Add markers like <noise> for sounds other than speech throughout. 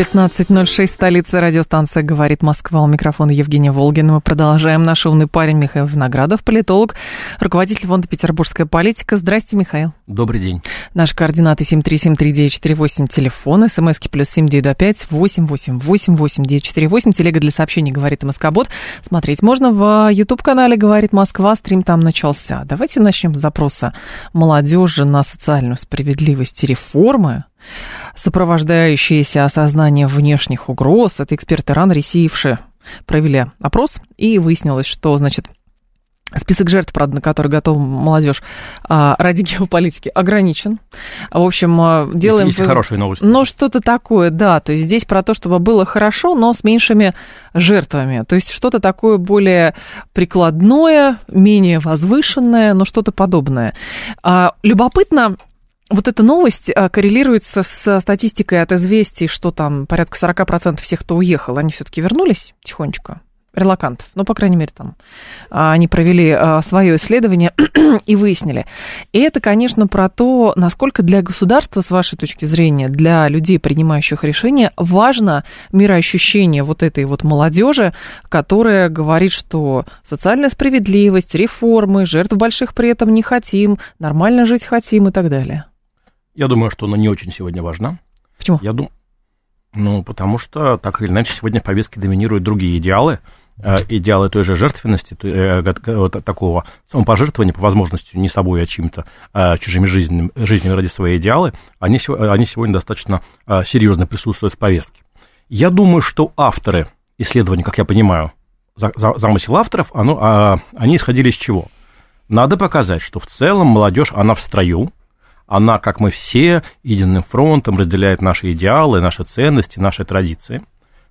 15.06, столица радиостанция «Говорит Москва». У микрофона Евгения Волгина. Мы продолжаем. Наш умный парень Михаил Виноградов, политолог, руководитель фонда «Петербургская политика». Здрасте, Михаил. Добрый день. Наши координаты 7373948, телефон, смски плюс 7925 888 8948, телега для сообщений «Говорит Москобот». Смотреть можно в YouTube-канале «Говорит Москва», стрим там начался. Давайте начнем с запроса молодежи на социальную справедливость и реформы сопровождающиеся осознание внешних угроз. Это эксперты РАН Ресиевши провели опрос, и выяснилось, что, значит, Список жертв, правда, на который готова молодежь а, ради геополитики, ограничен. В общем, а, делаем... Есть, есть хорошие новости. Ну, что-то такое, да. То есть здесь про то, чтобы было хорошо, но с меньшими жертвами. То есть что-то такое более прикладное, менее возвышенное, но что-то подобное. А, любопытно, вот эта новость а, коррелируется с статистикой от известий, что там порядка 40% всех, кто уехал, они все-таки вернулись тихонечко, релакантов. Ну, по крайней мере, там а, они провели а, свое исследование <clears throat> и выяснили. И это, конечно, про то, насколько для государства, с вашей точки зрения, для людей, принимающих решения, важно мироощущение вот этой вот молодежи, которая говорит, что социальная справедливость, реформы, жертв больших при этом не хотим, нормально жить хотим и так далее. Я думаю, что она не очень сегодня важна. Почему? Я думаю, ну, потому что так или иначе сегодня в повестке доминируют другие идеалы, э, идеалы той же жертвенности, э, такого самопожертвования по возможности не собой, а чьим-то а чужими жизнями, жизнями ради своей идеалы, они, они сегодня достаточно серьезно присутствуют в повестке. Я думаю, что авторы исследований, как я понимаю, замысел авторов, оно, а, они исходили из чего? Надо показать, что в целом молодежь, она в строю, она, как мы все, единым фронтом разделяет наши идеалы, наши ценности, наши традиции.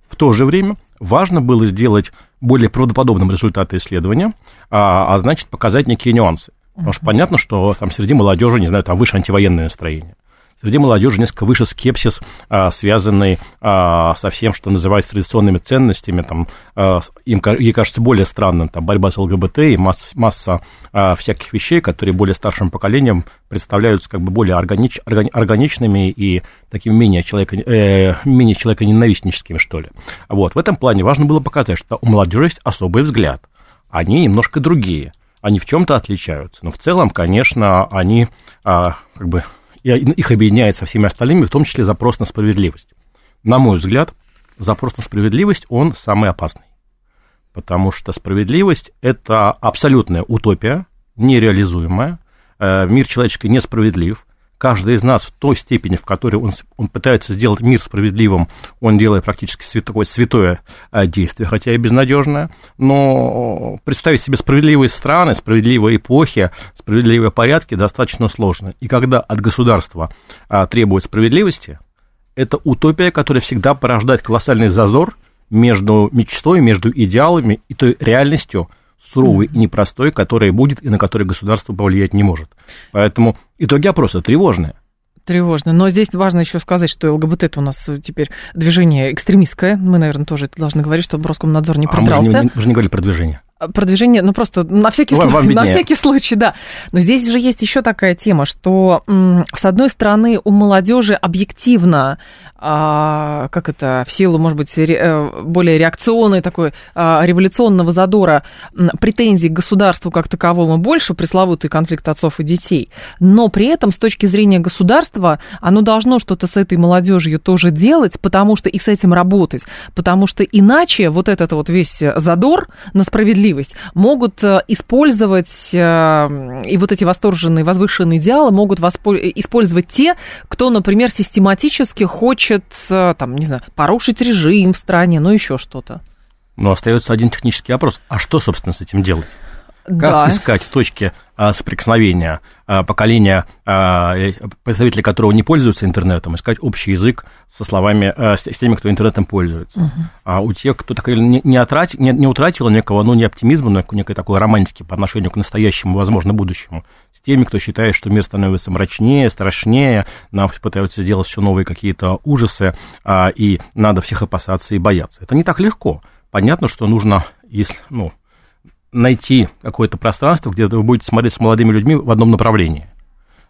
В то же время важно было сделать более правдоподобным результаты исследования, а, а значит, показать некие нюансы. Потому что понятно, что там среди молодежи, не знаю, там выше антивоенное настроение. Среди молодежи несколько выше скепсис, а, связанный а, со всем, что называется традиционными ценностями. Там, а, им, ей кажется более странным там, борьба с ЛГБТ и масса, масса всяких вещей, которые более старшим поколением представляются как бы более органич, органичными и такими менее, человека, э, менее человеконенавистническими, что ли. Вот. В этом плане важно было показать, что у молодежи есть особый взгляд. Они немножко другие они в чем-то отличаются. Но в целом, конечно, они а, как бы и их объединяет со всеми остальными, в том числе запрос на справедливость. На мой взгляд, запрос на справедливость, он самый опасный. Потому что справедливость – это абсолютная утопия, нереализуемая. Э, мир человеческий несправедлив каждый из нас в той степени, в которой он, он пытается сделать мир справедливым, он делает практически святое, святое э, действие, хотя и безнадежное, но представить себе справедливые страны, справедливые эпохи, справедливые порядки достаточно сложно. И когда от государства а, требуют справедливости, это утопия, которая всегда порождает колоссальный зазор между мечтой, между идеалами и той реальностью, суровый и непростой, который будет и на который государство повлиять не может. Поэтому итоги опроса тревожные. Тревожно. Но здесь важно еще сказать, что ЛГБТ это у нас теперь движение экстремистское. Мы, наверное, тоже это должны говорить, чтобы Роскомнадзор не придрался. А мы же не, мы же не говорили про движение продвижение, ну просто на всякий, вам, случай, вам на всякий случай, да. Но здесь же есть еще такая тема, что с одной стороны у молодежи объективно, а, как это, в силу, может быть, ре, э, более реакционной такой а, революционного задора претензий к государству как таковому больше, пресловутый конфликт отцов и детей, но при этом с точки зрения государства оно должно что-то с этой молодежью тоже делать, потому что и с этим работать, потому что иначе вот этот вот весь задор на справедливость справедливость, могут э, использовать, э, и вот эти восторженные, возвышенные идеалы могут использовать те, кто, например, систематически хочет, э, там, не знаю, порушить режим в стране, ну еще что-то. Но остается один технический вопрос. А что, собственно, с этим делать? Как Да. искать точки а, соприкосновения а, поколения, а, э, представители которого не пользуются интернетом, искать общий язык со словами, а, с, с теми, кто интернетом пользуется. А у тех, кто так или не, не, не утратил некого, ну, не оптимизма, но некой такой романтики по отношению к настоящему, возможно, будущему, с теми, кто считает, что мир становится мрачнее, страшнее, нам пытаются сделать все новые какие-то ужасы, а, и надо всех опасаться и бояться. Это не так легко. Понятно, что нужно, если, ну, найти какое-то пространство, где вы будете смотреть с молодыми людьми в одном направлении.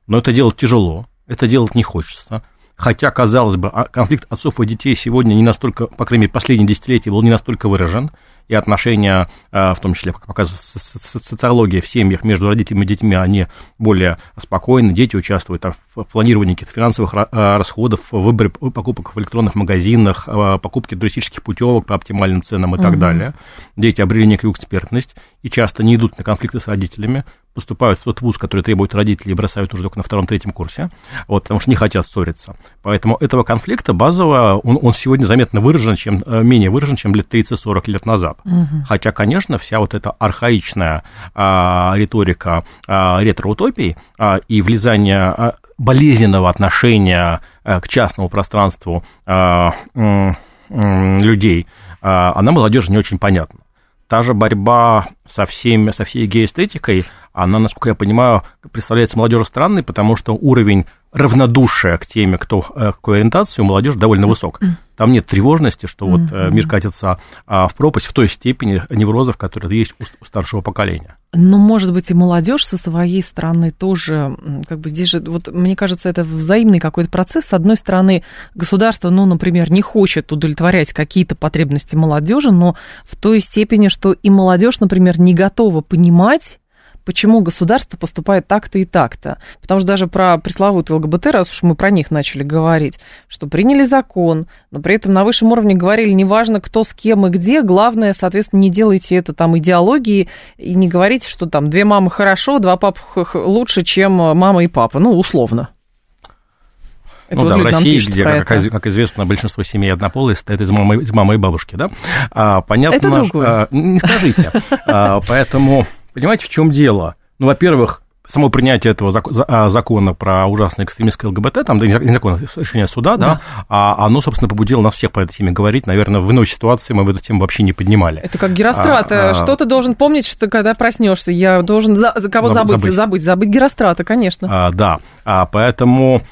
Но это делать тяжело, это делать не хочется. Хотя, казалось бы, а- конфликт отцов и детей сегодня не настолько, по крайней мере, последние десятилетия был не настолько выражен, и отношения, а, в том числе, как показывает со- со- социология в семьях между родителями и детьми, они более спокойны, дети участвуют там, в планировании каких-то финансовых а, расходов, в выборе покупок в электронных магазинах, а, покупке туристических путевок по оптимальным ценам и так далее. Дети обрели некую экспертность и часто не идут на конфликты с родителями, поступают в тот вуз, который требует родителей, и бросают уже только на втором-третьем курсе, вот, потому что не хотят ссориться. Поэтому этого конфликта базового, он, он сегодня заметно выражен, чем, э, менее выражен, чем лет 30-40 лет назад. Хотя, конечно, вся вот эта архаичная а, риторика а, ретро-утопий а, и влезание а, болезненного отношения а, к частному пространству а, м, м, людей, а, она молодежи не очень понятна. Та же борьба со, всеми, со всей гей-эстетикой, она, насколько я понимаю, представляется молодежи странной, потому что уровень равнодушия к теме, кто, э, какой ориентации у молодежи довольно высок. Там нет тревожности, что вот э, мир катится а, в пропасть в той степени неврозов, которые есть у, старшего поколения. Но, может быть, и молодежь со своей стороны тоже, как бы здесь же, вот мне кажется, это взаимный какой-то процесс. С одной стороны, государство, ну, например, не хочет удовлетворять какие-то потребности молодежи, но в той степени, что и молодежь, например, не готова понимать, почему государство поступает так-то и так-то. Потому что даже про пресловутый ЛГБТ, раз уж мы про них начали говорить, что приняли закон, но при этом на высшем уровне говорили, неважно, кто с кем и где, главное, соответственно, не делайте это там идеологии и не говорите, что там две мамы хорошо, два папы лучше, чем мама и папа, ну, условно. Это ну вот да, в России, где, как, это. как известно, большинство семей однополые состоят из мамы, из мамы и бабушки, да? А, понятно, Это другое. а, не скажите. <laughs> А, поэтому, понимаете, в чем дело? Ну, во-первых, само принятие этого а, закона про ужасное экстремистское ЛГБТ, там, да, не зак- не закон, решение суда, да, а оно, собственно, побудило нас всех по этой теме говорить. Наверное, в иной ситуации мы бы эту тему вообще не поднимали. Это как Герострат. А. Что ты должен помнить, что когда проснешься? Я должен за, за кого Заб- забыть? забыть. Забыть, забыть Герострата, конечно. А, да, а, поэтому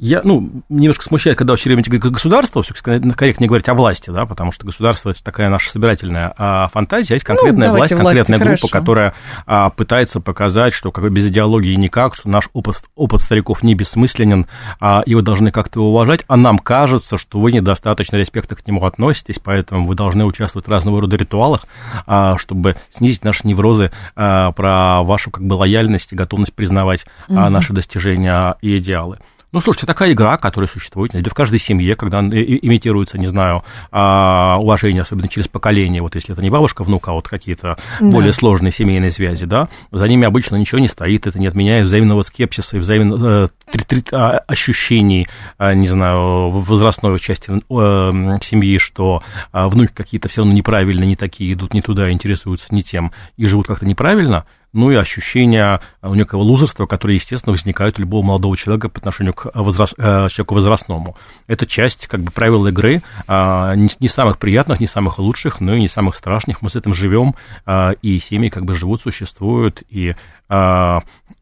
я, ну, немножко смущает, когда все время говорят государство, все корректнее говорить о власти, да, потому что государство это такая наша собирательная а, фантазия, а есть конкретная Ну, власть, власти, конкретная группа, хорошо. которая а, пытается показать, что как бы без идеологии никак, что наш опыт, опыт стариков не бессмысленен, а, и вы должны как-то его уважать, а нам кажется, что вы недостаточно респекта к нему относитесь, поэтому вы должны участвовать в разного рода ритуалах, а, чтобы снизить наши неврозы а, про вашу как бы лояльность и готовность признавать а, наши достижения и идеалы. Ну, слушайте, такая игра, которая существует, в каждой семье, когда имитируется, не знаю, а, уважение, особенно через поколение. Вот если это не бабушка, внук, а вот какие-то Да. более сложные семейные связи, да, за ними обычно ничего не стоит, это не отменяет взаимного скепсиса и взаимного э, а, ощущений, а, не знаю, возрастной части э, семьи, что внуки какие-то все равно неправильно, не такие, идут не туда, интересуются не тем и живут как-то неправильно, ну и ощущение у некого лузерства, которое, естественно, возникает у любого молодого человека по отношению к возраст, э, человеку возрастному. Это часть как бы правил игры, а, не, самых приятных, не самых лучших, но и не самых страшных. Мы с этим живем, а, и семьи как бы живут, существуют, и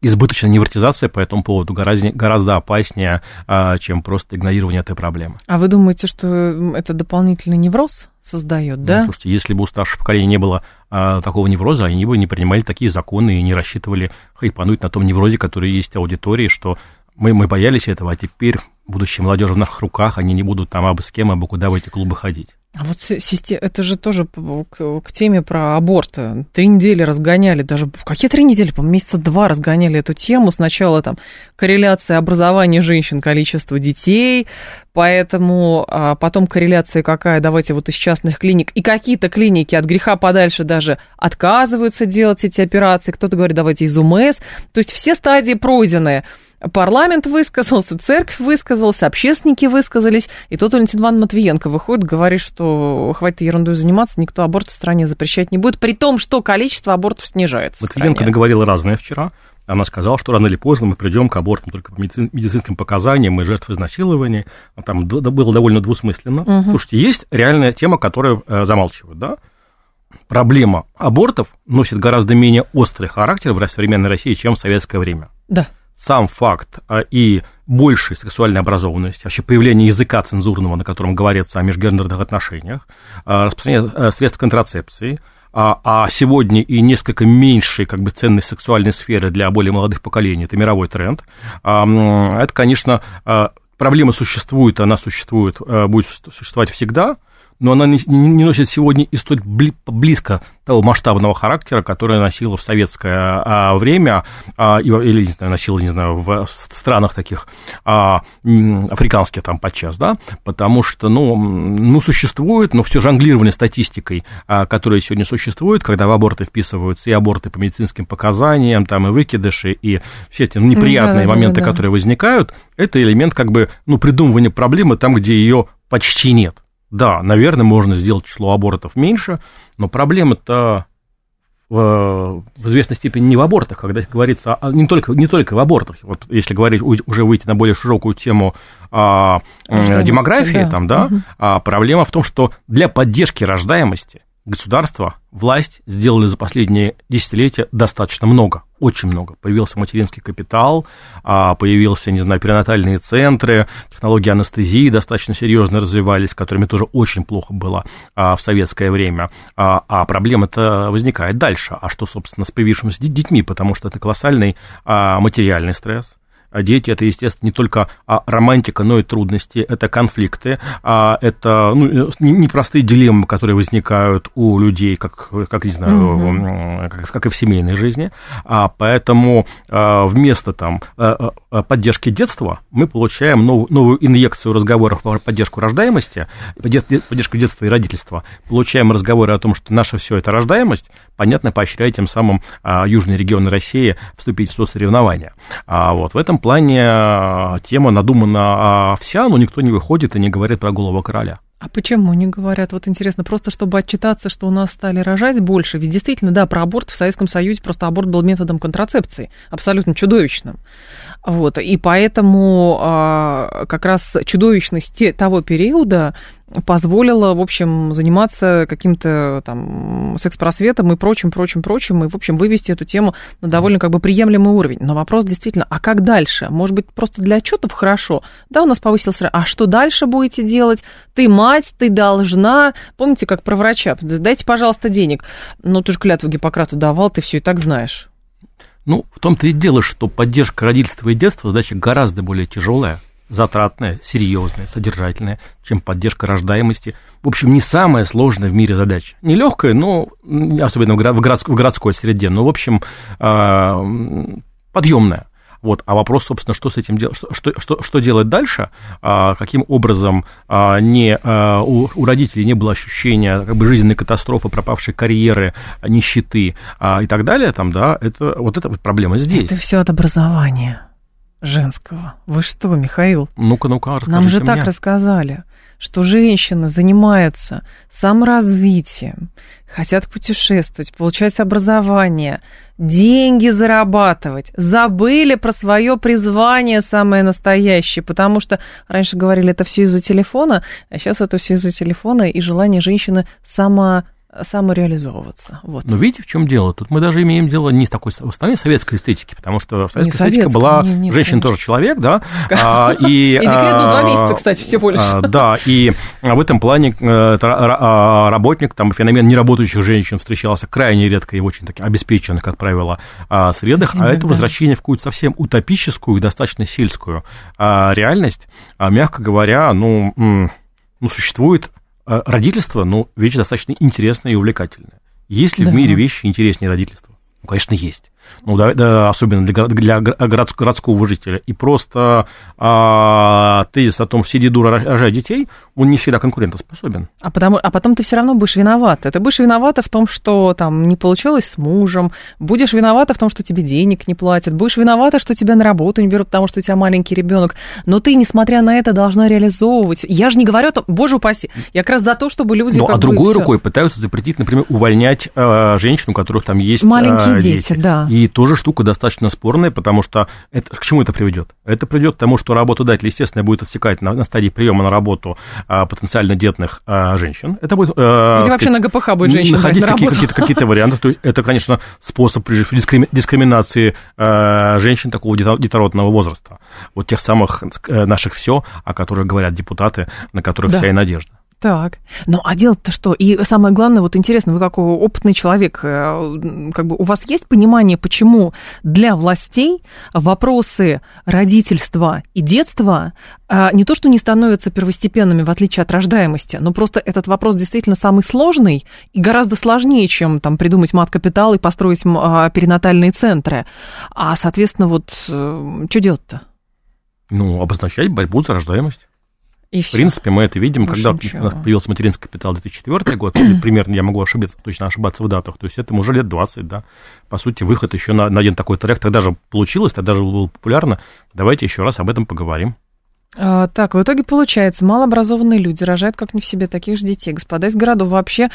избыточная невротизация по этому поводу гораздо, гораздо опаснее, а, чем просто игнорирование этой проблемы. А вы думаете, что это дополнительный невроз создает, да? Ну, слушайте, если бы у старшего поколения не было а, такого невроза, они бы не принимали такие законы и не рассчитывали хайпануть на том неврозе, который есть в аудитории, что мы, мы боялись этого, а теперь будущая молодежь в наших руках, они не будут там абы с кем, абы куда в эти клубы ходить. А вот си- систе- это же тоже к, к теме про аборты. Три недели разгоняли, даже в какие три недели, по месяца два разгоняли эту тему. Сначала там корреляция образования женщин, количество детей, поэтому а потом корреляция какая, давайте вот из частных клиник. И какие-то клиники от греха подальше даже отказываются делать эти операции. Кто-то говорит, давайте из УМС. То есть все стадии пройдены. Парламент высказался, церковь высказалась, общественники высказались, и тут Валентин Иван Матвиенко выходит, говорит, что хватит ерундой заниматься, никто аборт в стране запрещать не будет, при том, что количество абортов снижается Матвиенко наговорила разное вчера. Она сказала, что рано или поздно мы придем к абортам только по медицинским показаниям и жертв изнасилования. Там было довольно двусмысленно. Угу. Слушайте, есть реальная тема, которую э, замалчивают, да? Проблема абортов носит гораздо менее острый характер в современной России, чем в советское время. Да сам факт а, и большей сексуальной образованности, вообще появление языка цензурного, на котором говорится о межгендерных отношениях, а, распространение а, средств контрацепции, а сегодня и несколько меньшей как бы, ценной сексуальной сферы для более молодых поколений, это мировой тренд, это, конечно, проблема существует, она существует, будет существовать всегда, но она не, не носит сегодня и столь близко того масштабного характера, который носила в советское а, время, а, или, не знаю, носила, не знаю, в странах таких а, африканских там подчас, да, потому что, ну, ну, существует, но все жонглирование статистикой, которая сегодня существует, когда в аборты вписываются и аборты по медицинским показаниям, там и выкидыши, и все эти неприятные да, моменты, да, да. которые возникают, это элемент как бы, ну, придумывания проблемы там, где ее почти нет. Да, наверное, можно сделать число абортов меньше, но проблема-то в, в известной степени не в абортах, когда говорится а не только, не только в абортах. Вот если говорить, уже выйти на более широкую тему а, демографии, да. там, да, угу. а, проблема в том, что для поддержки рождаемости государство, власть сделали за последние десятилетия достаточно много, очень много. Появился материнский капитал, а, появился, не знаю, перинатальные центры, технологии анестезии достаточно серьезно развивались, с которыми тоже очень плохо было а, в советское время. А, а проблема-то возникает дальше. А что, собственно, с появившимися детьми? Потому что это колоссальный материальный стресс, а дети это, естественно, не только а, романтика, но и трудности, это конфликты, а, это ну, непростые дилеммы, которые возникают у людей, как, как не знаю, mm-hmm. как, как и в семейной жизни. А, поэтому вместо там, поддержки детства мы получаем новую, новую инъекцию разговоров про поддержку рождаемости, поддержку детства и родительства. Получаем разговоры о том, что наша все это рождаемость, понятно, поощряет тем самым южные регионы России вступить в соцсоревнования. Вот в этом плане а, тема надумана а, вся, но никто не выходит и не говорит про голову короля. А почему не говорят? Вот интересно, просто чтобы отчитаться, что у нас стали рожать больше. Ведь действительно, да, про аборт в Советском Союзе просто аборт был методом контрацепции, абсолютно чудовищным. Вот, и поэтому а, как раз чудовищность того периода позволила, в общем, заниматься каким-то там секс-просветом и прочим, прочим, прочим, и, в общем, вывести эту тему на довольно как бы приемлемый уровень. Но вопрос действительно, а как дальше? Может быть, просто для отчетов хорошо? Да, у нас повысился, а что дальше будете делать? Ты мать, ты должна. Помните, как про врача? Дайте, пожалуйста, денег. Ну, ты же клятву Гиппократу давал, ты все и так знаешь. Ну, в том-то и дело, что поддержка родительства и детства задача гораздо более тяжелая, затратная, серьезная, содержательная, чем поддержка рождаемости. В общем, не самая сложная в мире задача. Не легкая, но особенно в, городской, в городской среде, но, в общем, а, подъемная. Вот, а вопрос, собственно, что с этим делать, что, что, что, что делать дальше, а, каким образом а, не, а, у, у родителей не было ощущения как бы жизненной катастрофы, пропавшей карьеры, нищеты а, и так далее, там, да, это вот эта вот проблема здесь. Это все от образования женского. Вы что, Михаил? Ну-ка, ну-ка, Нам же мне. так рассказали что женщины занимаются саморазвитием, хотят путешествовать, получать образование, деньги зарабатывать, забыли про свое призвание самое настоящее, потому что раньше говорили, это все из-за телефона, а сейчас это все из-за телефона и желание женщины само самореализовываться. Вот. Но видите, в чем дело? Тут мы даже имеем дело не с такой в основной советской эстетики, потому что в советской эстетике была не, не, женщина тоже человек, да. А, <laughs> и, и декрет был два месяца, кстати, всего лишь. А, да, и в этом плане э, а, работник, там феномен неработающих женщин встречался крайне редко и в очень таких обеспеченных, как правило, средах, а это возвращение в какую-то совсем утопическую и достаточно сельскую реальность, мягко говоря, ну, ну, существует а родительство, ну, вещь достаточно интересная и увлекательная. Есть ли да. в мире вещи интереснее родительства? Ну, конечно, есть. Ну, да, да, особенно для, для городского, городского жителя. И просто а, тезис о том, что сиди дура, рожай детей, он не всегда конкурентоспособен. А, потому, а потом ты все равно будешь виновата. Ты будешь виновата в том, что там не получилось с мужем, будешь виновата в том, что тебе денег не платят, будешь виновата, что тебя на работу не берут, потому что у тебя маленький ребенок. Но ты, несмотря на это, должна реализовывать. Я же не говорю о том, боже упаси, я как раз за то, чтобы люди... Ну, а другой рукой пытаются запретить, например, увольнять э, женщин, у которых там есть Маленькие э, дети. дети. Да. И тоже штука достаточно спорная, потому что это, к чему это приведет? Это приведет к тому, что работодатель, естественно, будет отсекать на, на стадии приема на работу а, потенциально детных а, женщин. Это будет... А, Или вообще сказать, на ГПХ будет женщина находить на какие, какие-то, какие-то <laughs> варианты. То есть это, конечно, способ, всего, дискриминации а, женщин такого детородного возраста. Вот тех самых э, наших все, о которых говорят депутаты, на которых да. вся и надежда. Так, ну а дело-то что? И самое главное, вот интересно, вы как опытный человек, э, как бы у вас есть понимание, почему для властей вопросы родительства и детства э, не то, что не становятся первостепенными, в отличие от рождаемости, но просто этот вопрос действительно самый сложный и гораздо сложнее, чем там придумать мат-капитал и построить а, перинатальные центры. А, соответственно, вот э, что делать-то? Ну, обозначать борьбу за рождаемость. И в принципе, мы это видим, Больше когда ничего. у нас появился материнский капитал 2004 год, <clears throat> примерно, я могу ошибиться, точно ошибаться в датах, то есть этому уже лет 20, да. По сути, выход еще на, на один такой трек тогда же получилось, тогда же было популярно. Давайте еще раз об этом поговорим. А, так, в итоге получается, малообразованные люди рожают как не в себе таких же детей. Господа из городов вообще,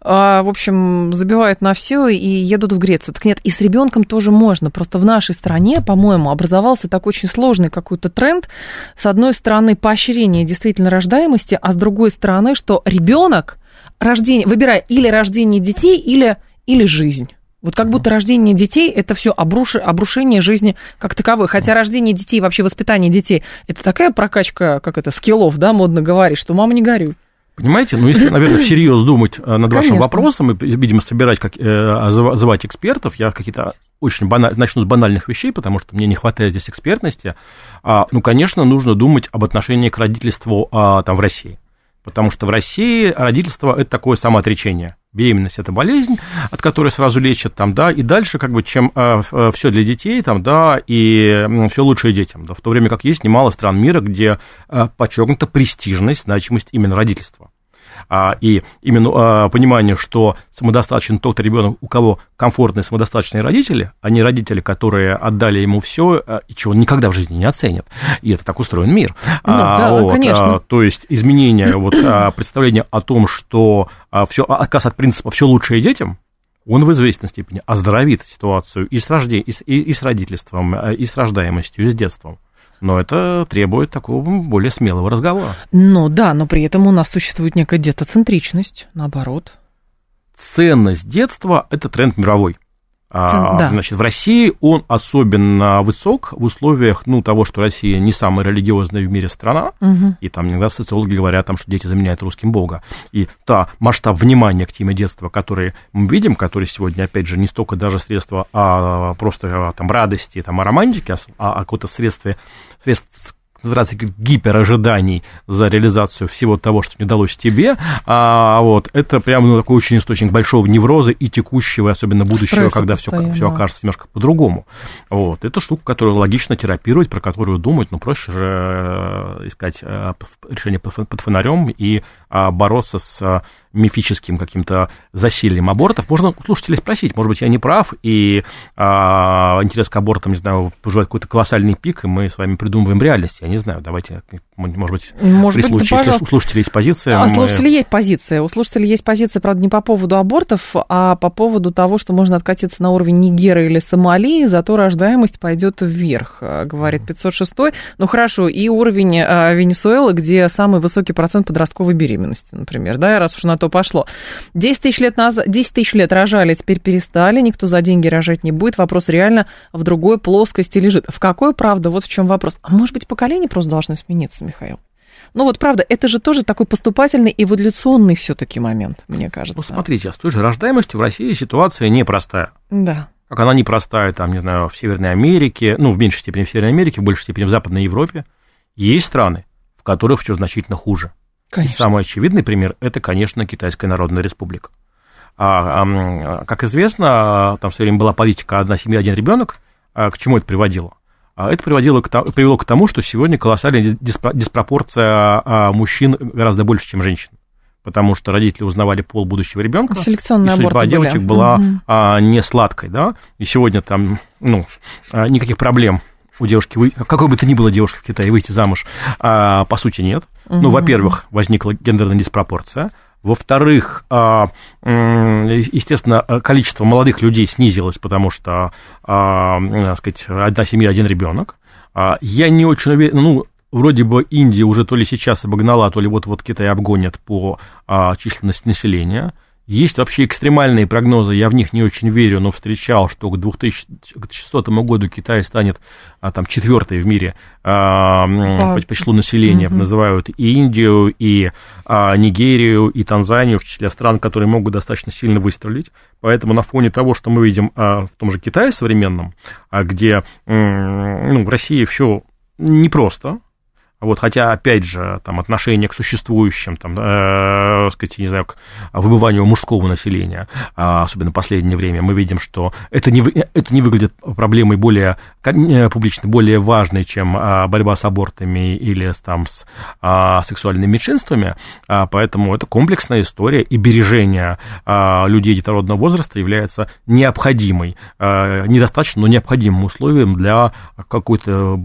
а, в общем, забивают на все и едут в Грецию. Так нет, и с ребенком тоже можно. Просто в нашей стране, по-моему, образовался такой очень сложный какой-то тренд. С одной стороны, поощрение действительно рождаемости, а с другой стороны, что ребенок рождение, выбирая или рождение детей, или, или жизнь. Вот как будто рождение детей это все обруш... обрушение жизни как таковой. Хотя рождение детей, вообще воспитание детей, это такая прокачка, как это, скиллов, да, модно говорить, что мама не горюй. Понимаете? Ну, если, наверное, <clears throat> всерьез думать э, над Конечно. вашим вопросом и, видимо, собирать, как, э, звать экспертов, я какие-то очень баналь... начну с банальных вещей, потому что мне не хватает здесь экспертности. А, ну, конечно, нужно думать об отношении к родительству а, там, в России. Потому что в России родительство – это такое самоотречение. Беременность – это болезнь, от которой сразу лечат, там, да, и дальше, как бы, чем э, э все для детей, там, да, и все лучшее детям, да, в то время как есть немало стран мира, где э, подчеркнута престижность, значимость именно родительства. А, и именно а, понимание, что самодостаточен тот ребенок, у кого комфортные самодостаточные родители, а не родители, которые отдали ему все, а, и чего он никогда в жизни не оценит. И это так устроен мир. Ну, а, да, вот, конечно. То есть изменение вот, представления о том, что все, отказ от принципа «все лучшее детям», он в известной степени оздоровит ситуацию и с, рождением, и с, и с родительством, и с рождаемостью, и с детством. Но это требует такого более смелого разговора. Ну да, но при этом у нас существует некая детоцентричность, наоборот. Ценность детства – это тренд мировой. А, да. Значит, в России он особенно высок в условиях ну, того, что Россия не самая религиозная в мире страна, угу. и там иногда социологи говорят, там, что дети заменяют русским Бога. И та масштаб внимания к теме детства, который мы видим, который сегодня, опять же, не столько даже средства, а просто а, там, радости, там, а романтики, а, а какое-то средство, называется гиперожиданий за реализацию всего того, что не удалось тебе, а вот это прямо ну, такой очень источник большого невроза и текущего, особенно будущего, Стресса когда все, все окажется немножко по-другому. Вот. Это штука, которую логично терапировать, про которую думать, но проще же э, искать э, решение под фонарем и а, бороться с мифическим каким-то засилием абортов. Можно у слушателей спросить, может быть, я не прав, и а, интерес к абортам, не знаю, поживает какой-то колоссальный пик, и мы с вами придумываем реальность. Я не знаю, давайте, может быть, может при быть, случае, если у слушателей есть позиция... А, мы... Слушателей есть позиция. У слушателей есть позиция, правда, не по поводу абортов, а по поводу того, что можно откатиться на уровень Нигера или Сомали, зато рождаемость пойдет вверх, говорит 506 Ну, хорошо, и уровень а, Венесуэлы, где самый высокий процент подростковой беременности, например, да, раз уж на то пошло. 10 тысяч лет назад, 10 тысяч лет рожали, теперь перестали, никто за деньги рожать не будет. Вопрос реально в другой плоскости лежит. В какой, правда, вот в чем вопрос. А может быть, поколение просто должно смениться, Михаил? Ну вот правда, это же тоже такой поступательный эволюционный все-таки момент, мне кажется. Ну смотрите, а с той же рождаемостью в России ситуация непростая. Да. Как она непростая, там, не знаю, в Северной Америке, ну, в меньшей степени в Северной Америке, в большей степени в Западной Европе. Есть страны, в которых все значительно хуже. Конечно. И самый очевидный пример – это, конечно, Китайская Народная Республика. А, а, как известно, там все время была политика «одна семья, один ребенок». А, к чему это приводило? А это приводило к, привело к тому, что сегодня колоссальная диспропорция а, мужчин гораздо больше, чем женщин. Потому что родители узнавали пол будущего ребенка. Селекционные и судьба девочек были. была а, не сладкой, да. И сегодня там, ну, а, никаких проблем у девушки, вы- какой бы то ни было девушки в Китае, выйти замуж, а, по сути, нет. Ну, Мгм. во-первых, возникла гендерная диспропорция. Во-вторых, а, естественно, количество молодых людей снизилось, потому что, а, так сказать, одна семья, один ребенок. А, Я не очень уверен, ну, вроде бы Индия уже то ли сейчас обогнала, то ли вот-вот Китай обгонят по численности населения. Есть вообще экстремальные прогнозы, я в них не очень верю, но встречал, что к 2600 году Китай станет а, там четвертой в мире а, по, по числу населения. Мгм. Называют и Индию, и а, Нигерию, и Танзанию в числе стран, которые могут достаточно сильно выстрелить. Поэтому на фоне того, что мы видим а, в том же Китае современном, а, где ну, в России все непросто, вот, хотя, опять же, там, отношение к существующим, там, э, сказать, не знаю, к выбыванию мужского населения, а, особенно в последнее время, мы видим, что это не, это не выглядит проблемой более э, публично, более важной, чем а, борьба с абортами или там, с а, сексуальными меньшинствами, а, поэтому это комплексная история, и бережение а, людей детородного возраста является необходимой, а, недостаточно, но необходимым условием для какой-то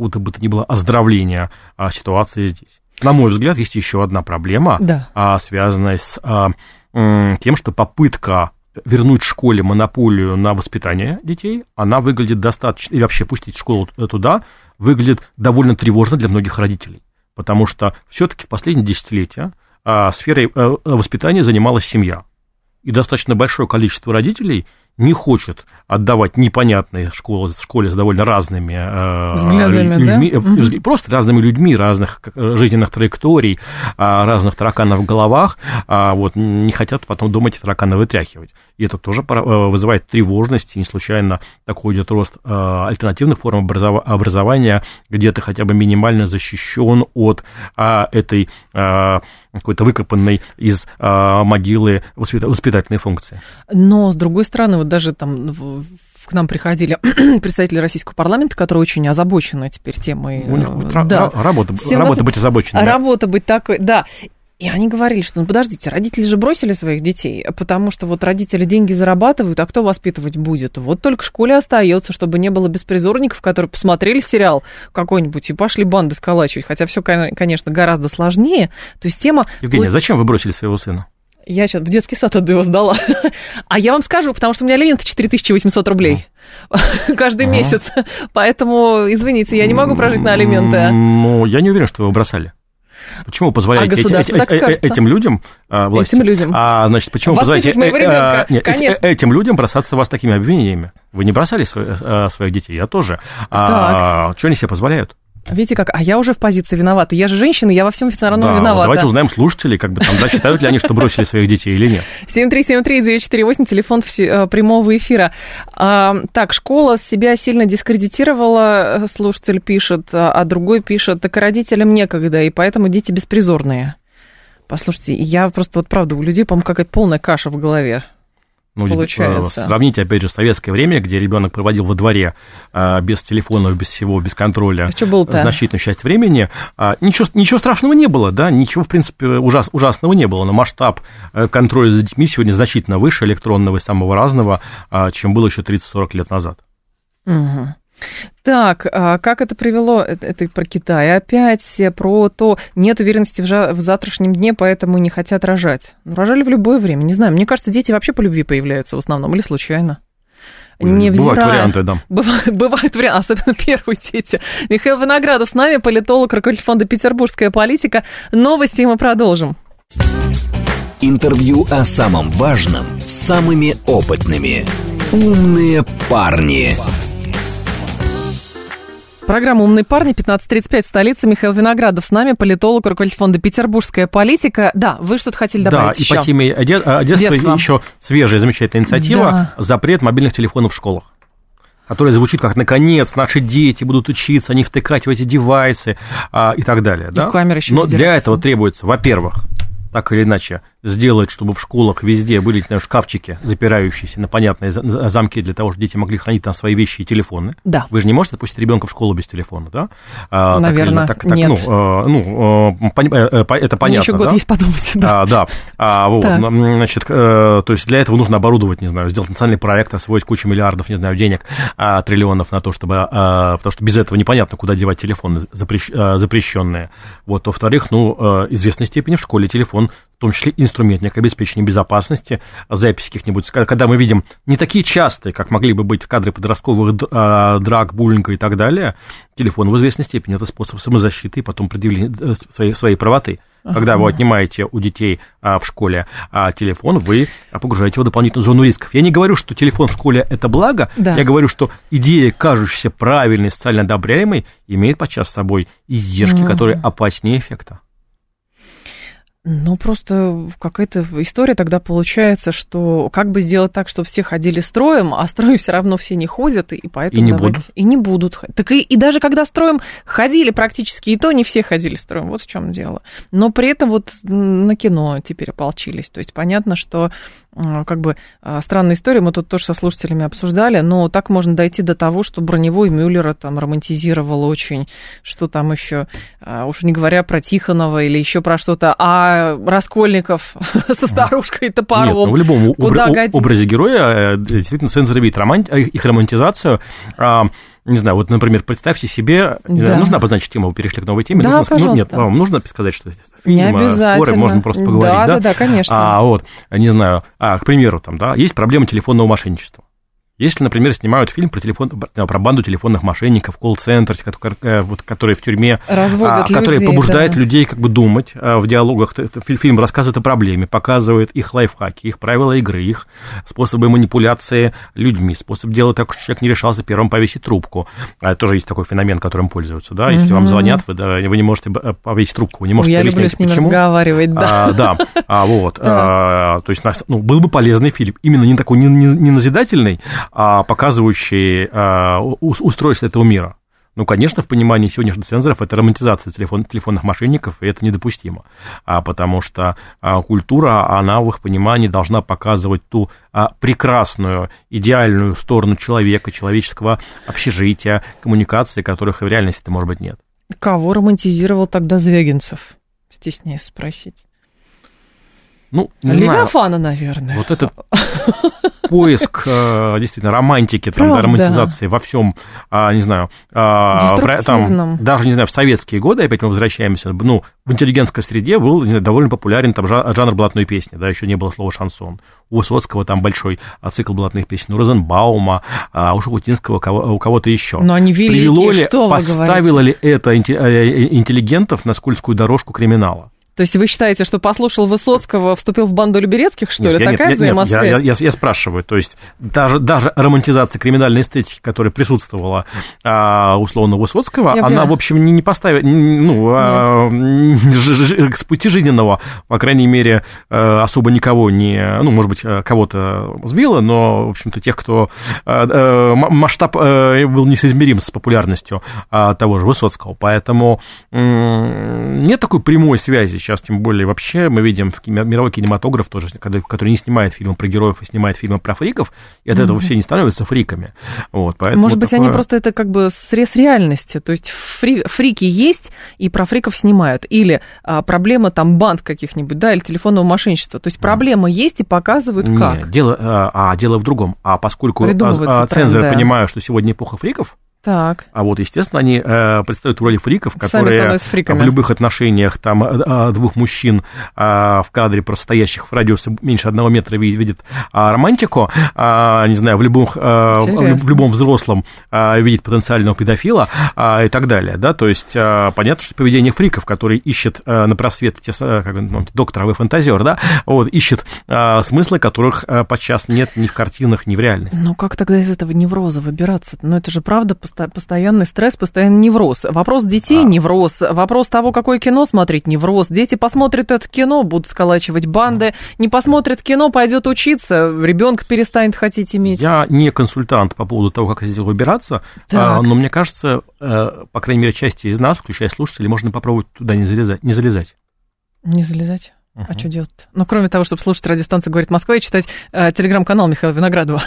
какого-то бы то ни было оздоровления а, ситуации здесь. На мой взгляд, есть еще одна проблема, Да. а, связанная с а, м, тем, что попытка вернуть школе монополию на воспитание детей, она выглядит достаточно, и вообще пустить школу туда, выглядит довольно тревожно для многих родителей. Потому что все-таки в последние десятилетия а, сферой э, воспитания занималась семья. И достаточно большое количество родителей не хочет отдавать непонятные школы, школе с довольно разными э, людьми, да? э, просто разными людьми, разных э, жизненных траекторий, а, разных тараканов в головах, а, вот, не хотят потом дома эти тараканы вытряхивать. И это тоже э, вызывает тревожность, и не случайно такой идет рост альтернативных форм образова- образования, где ты хотя бы минимально защищен от а, этой какой-то выкопанной из могилы воспита- воспитательной функции. Но, с другой стороны, вот даже там в- к нам приходили <clears throat> представители российского парламента, которые очень озабочены теперь темой. У них э, будет да. ра- работа, 17 работа быть озабоченной. Работа быть такой, да. И они говорили, что, ну, подождите, родители же бросили своих детей, потому что вот родители деньги зарабатывают, а кто воспитывать будет? Вот только в школе остается, чтобы не было беспризорников, которые посмотрели сериал какой-нибудь и пошли банды сколачивать, хотя все, конечно, гораздо сложнее. То есть тема... Евгения, зачем вы бросили своего сына? Я сейчас в детский сад отду его сдала. А я вам скажу, потому что у меня алименты 4800 рублей <laughs> каждый месяц. Поэтому, извините, я не могу прожить на алименты. а. Ну, я не уверен, что вы его бросали. Почему вы позволяете А эти- эти- так э- э- этим людям, а, власти, Этим людям. а, значит, почему вы Воспитывать позволяете э, э, ребенка, нет, эти- этим людям бросаться вас такими обвинениями? Вы не бросали сво- э, своих детей, я тоже. А, что они себе позволяют? Видите как? А я уже в позиции виновата. Я же женщина, я во всем официально Да, виновата. давайте узнаем слушателей, как бы там, да, считают ли они, что бросили своих детей или нет. 7373948, телефон э, прямого эфира. А, так, школа себя сильно дискредитировала, э, слушатель пишет, а а другой пишет, так родителям некогда, и поэтому дети беспризорные. Послушайте, я просто вот правда, у людей, по-моему, какая-то полная каша в голове. Ну, Получается. э, Сравните, опять же, советское время, где ребенок проводил во дворе э, без телефонов, без всего, без контроля А было-то? значительную часть времени. А, Ничего, ничего страшного не было, да, ничего, в принципе, ужас, ужасного не было, но масштаб э, контроля за детьми сегодня значительно выше электронного и самого разного, а, чем было еще 30-40 лет назад. Мгм. Так, а как это привело, это, это про Китай опять, э, про то, нет уверенности в, жа- в завтрашнем дне, поэтому не хотят рожать. Ну, рожали в любое время, не знаю, мне кажется, дети вообще по любви появляются в основном или случайно. Бывают Невзирая- варианты, да. <laughs> Бывают, бывают варианты, особенно <laughs> первые дети. Михаил Виноградов с нами, политолог, руководитель фонда «Петербургская политика». Новости мы продолжим. Интервью о самом важном с самыми опытными. «Умные парни». Программа «Умные парни», 15.35 в столице. Михаил Виноградов с нами, политолог, руководитель фонда «Петербургская политика». Да, вы что-то хотели Да, добавить и еще? по теме а, детства Детства. еще свежая замечательная инициатива Да. запрет мобильных телефонов в школах которая звучит как «наконец наши дети будут учиться, не втыкать в эти девайсы» а, и так далее. И да? камеры еще Но для этого требуется, во-первых, так или иначе, сделать, чтобы в школах везде были, знаю, шкафчики, запирающиеся на понятные замки для того, чтобы дети могли хранить там свои вещи и телефоны. Да. Вы же не можете отпустить ребенка в школу без телефона, да? А, Наверное, так, так, нет. Ну, ну это понятно, Мне еще год да? есть подумать, <laughs> да. А, да. А, вот, значит, то есть для этого нужно оборудовать, не знаю, сделать национальный проект, освоить кучу миллиардов, не знаю, денег, триллионов на то, чтобы, потому что без этого непонятно, куда девать телефоны запрещенные. Вот, во-вторых, ну, известной степени в школе телефон в том числе инструментник обеспечения безопасности, записи каких-нибудь, когда мы видим не такие частые, как могли бы быть в кадре подростковых а, драк, буллинга и так далее, телефон в известной степени это способ самозащиты и потом предъявления э, своей, своей правоты. Когда вы отнимаете у детей а, в школе а, телефон, вы погружаете его в дополнительную зону рисков. Я не говорю, что телефон в школе это благо, да. я говорю, что идея, кажущаяся правильной, социально одобряемой, имеет подчас с собой издержки, mm-hmm. которые опаснее эффекта. Ну, просто какая-то история тогда получается, что как бы сделать так, чтобы все ходили строем, а строем все равно все не ходят, и поэтому... И не давайте... будут. И не будут. Так и, и даже когда строем ходили практически, и то не все ходили строем, вот в чем дело. Но при этом вот на кино теперь ополчились. То есть понятно, что как бы а, странная история, мы тут тоже со слушателями обсуждали, но так можно дойти до того, что броневой Мюллера там романтизировал очень, что там еще, а, уж не говоря про Тихонова или еще про что-то, а Раскольников <laughs> со старушкой и топором. Нет, ну, в любом обра- образе героя э, действительно цензор видит роман... их романтизацию. А, не знаю, вот, например, представьте себе, не да. знаю, нужно обозначить тему, вы перешли к новой теме, да, нужно, ну, нет, вам нужно сказать, что фильм, обязательно. споры, можно просто поговорить, да? Да, да, да, конечно. А, вот, не знаю, а, к примеру, там, да, есть проблема телефонного мошенничества. Если, например, снимают фильм про, телефон, про банду телефонных мошенников, колл-центр, э, вот, которые в тюрьме, Разводят а, которые людей, побуждают да. людей как бы думать а, в диалогах, фильм рассказывает о проблеме, показывает их лайфхаки, их правила игры, их способы манипуляции людьми, способ делать так, что человек не решался первым повесить трубку. А, тоже есть такой феномен, которым пользуются, да, если угу. вам звонят, вы, да, вы не можете э, повесить трубку, вы не можете Я люблю с ними почему. разговаривать, да. А, да, а, вот, <laughs> да. А, то есть, ну, был бы полезный фильм, именно не такой, не, не, не назидательный, а показывающий описывающие а, устройство этого мира. Ну, конечно, в понимании сегодняшних цензоров это романтизация телефон, телефонных мошенников, и это недопустимо, а, потому что а, культура, она в их понимании должна показывать ту а, прекрасную, идеальную сторону человека, человеческого общежития, коммуникации, которых в реальности-то, может быть, нет. Кого романтизировал тогда Звягинцев? Стесняюсь спросить. Ну, не Левиафана, знаю. наверное. Вот этот поиск э, действительно романтики, там, да, романтизации во всем, а, не знаю, а, там, даже, не знаю, в советские годы, опять мы возвращаемся, ну, в интеллигентской среде был знаю, довольно популярен там жанр блатной песни, да, еще не было слова шансон. У Высоцкого там большой цикл блатных песен, у Розенбаума, а у Шахутинского, у кого-то еще. Но они великие, Привело ли, что поставило ли это э, интеллигентов на скользкую дорожку криминала? То есть вы считаете, что послушал Высоцкого, вступил в банду Люберецких, что нет, ли? Я, Такая нет, взаимосвязь? Нет, я, я, я спрашиваю, то есть даже, даже романтизация криминальной эстетики, которая присутствовала а, условно Высоцкого, я она, понимаю. в общем, не, не поставила, ну, а, с пути жизненного, по крайней мере, э, особо никого не, ну, может быть, э, кого-то сбила, но, в общем-то, тех, кто э, масштаб был несоизмерим с популярностью а, того же Высоцкого, поэтому нет такой прямой связи сейчас, тем более вообще мы видим мировой кинематограф тоже, который не снимает фильмы про героев, а снимает фильмы про фриков, и от mm-hmm. этого все не становятся фриками. Вот, поэтому Может быть, такое... они просто это как бы срез реальности, то есть фри... фрики есть, и про фриков снимают, или а, проблема там банд каких-нибудь, да, или телефонного мошенничества, то есть проблема mm. есть и показывают как. Нет, дело, а, а дело в другом, а поскольку а, цензоры да. понимают, что сегодня эпоха фриков, так. А вот, естественно, они э, представляют в роли фриков, которые в любых отношениях там э, двух мужчин э, в кадре, просто стоящих в радиусе меньше одного метра, видят э, романтику, э, не знаю, в любом, э, в любом взрослом э, видит потенциального педофила э, и так далее, да, то есть э, понятно, что поведение фриков, которые ищет э, на просвет те, э, как, ну, доктор, а вы фантазер, да, вот, ищет э, смыслы, которых э, подчас нет ни в картинах, ни в реальности. Ну, как тогда из этого невроза выбираться? Ну, это же правда постоянный стресс, постоянный невроз. Вопрос детей а. невроз, вопрос того, какое кино смотреть невроз. Дети посмотрят это кино, будут сколачивать банды, не посмотрят кино, пойдет учиться, ребенка перестанет хотеть иметь. Я не консультант по поводу того, как из этого выбираться, а, но мне кажется, э, по крайней мере, части из нас, включая слушателей, можно попробовать туда не залезать. Не залезать. Не залезать? А что делать? Ну, кроме того, чтобы слушать радиостанцию «Говорит Москва» и читать э, телеграм-канал Михаила Виноградова.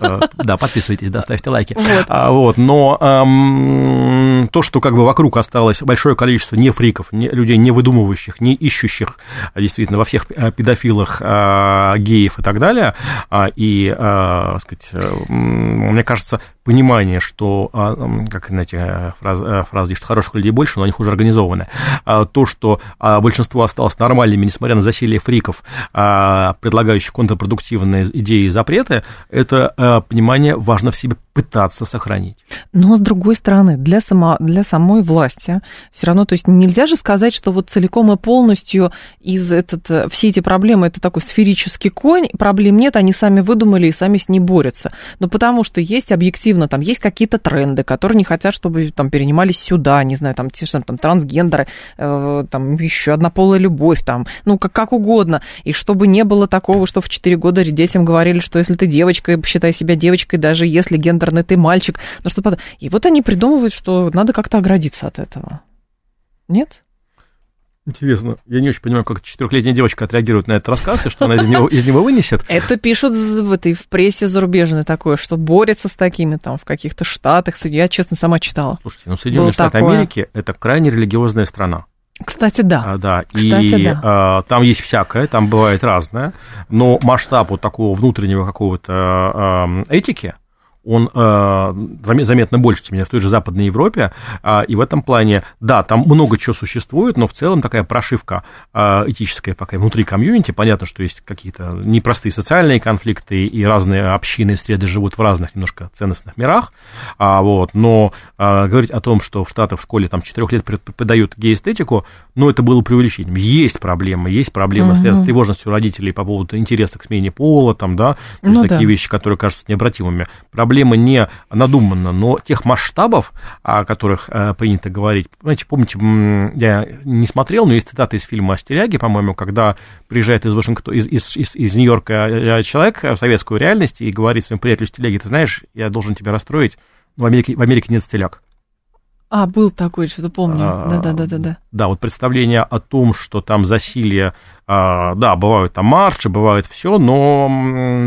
Э, да, подписывайтесь, да, ставьте лайки. Вот. А, вот, но эм, то, что как бы вокруг осталось большое количество не фриков, не, людей не выдумывающих, не ищущих а, действительно во всех э, педофилах, э, геев и так далее, э, и, э, сказать, э, мне кажется, понимание, что, э, как, знаете, фраза, фраза что хороших людей больше, но они хуже организованы. Э, то, что э, большинство осталось нормальными, несмотря на засилие фриков, э, предлагающих контрпродуктивные идеи и запреты, это э, понимание важно в себе пытаться сохранить. Но, с другой стороны, для, для самой власти все равно, то есть нельзя же сказать, что вот целиком и полностью из этот, все эти проблемы, это такой сферический конь, проблем нет, они сами выдумали и сами с ней борются. Но потому что есть объективно, там есть какие-то тренды, которые не хотят, чтобы там перенимались сюда, не знаю, там те же там трансгендеры, э, там еще одна полая любовь, там, ну, как, как угодно. И чтобы не было такого, что в 4 года детям говорили, что если ты девочка, считай себя девочкой, даже если гендерный ты мальчик, ну что И вот они придумывают, что надо как-то оградиться от этого. Нет? Интересно. Я не очень понимаю, как четырехлетняя девочка отреагирует на этот рассказ, и что она из него, из него вынесет. Это пишут в этой в прессе зарубежной такое, что борется с такими там в каких-то штатах. Я, честно, сама читала. Слушайте, ну Соединенные Штаты такое. Америки – это крайне религиозная страна. Кстати, да. А, да. Кстати, и да. А, там есть всякое, там бывает разное, но масштаб вот такого внутреннего какого-то а, этики – он э, заметно больше, чем в той же Западной Европе, э, и в этом плане, да, там много чего существует, но в целом такая прошивка э, этическая пока внутри комьюнити, понятно, что есть какие-то непростые социальные конфликты, и разные общины и среды живут в разных немножко ценностных мирах, а, вот, но э, говорить о том, что в Штатах в школе там 4 лет преподают гей-эстетику, ну, это было преувеличением. Есть проблемы, есть проблемы, угу. связанные с тревожностью родителей по поводу интереса к смене пола, там, да, то есть ну, такие да. вещи, которые кажутся необратимыми проблема не надуманна, но тех масштабов, о которых э, принято говорить, знаете, помните, я не смотрел, но есть цитата из фильма «Остеряги», по-моему, когда приезжает из Вашингтона, из, из, из, из Нью-Йорка э, человек в советскую реальность и говорит своему приятелю Стиляги, ты знаешь, я должен тебя расстроить, в Америке, в Америке нет стиляк. А, был такой, что-то помню. Да-да-да-да. Да, вот представление о том, что там засилие, а, да, бывают там марши, бывает все, но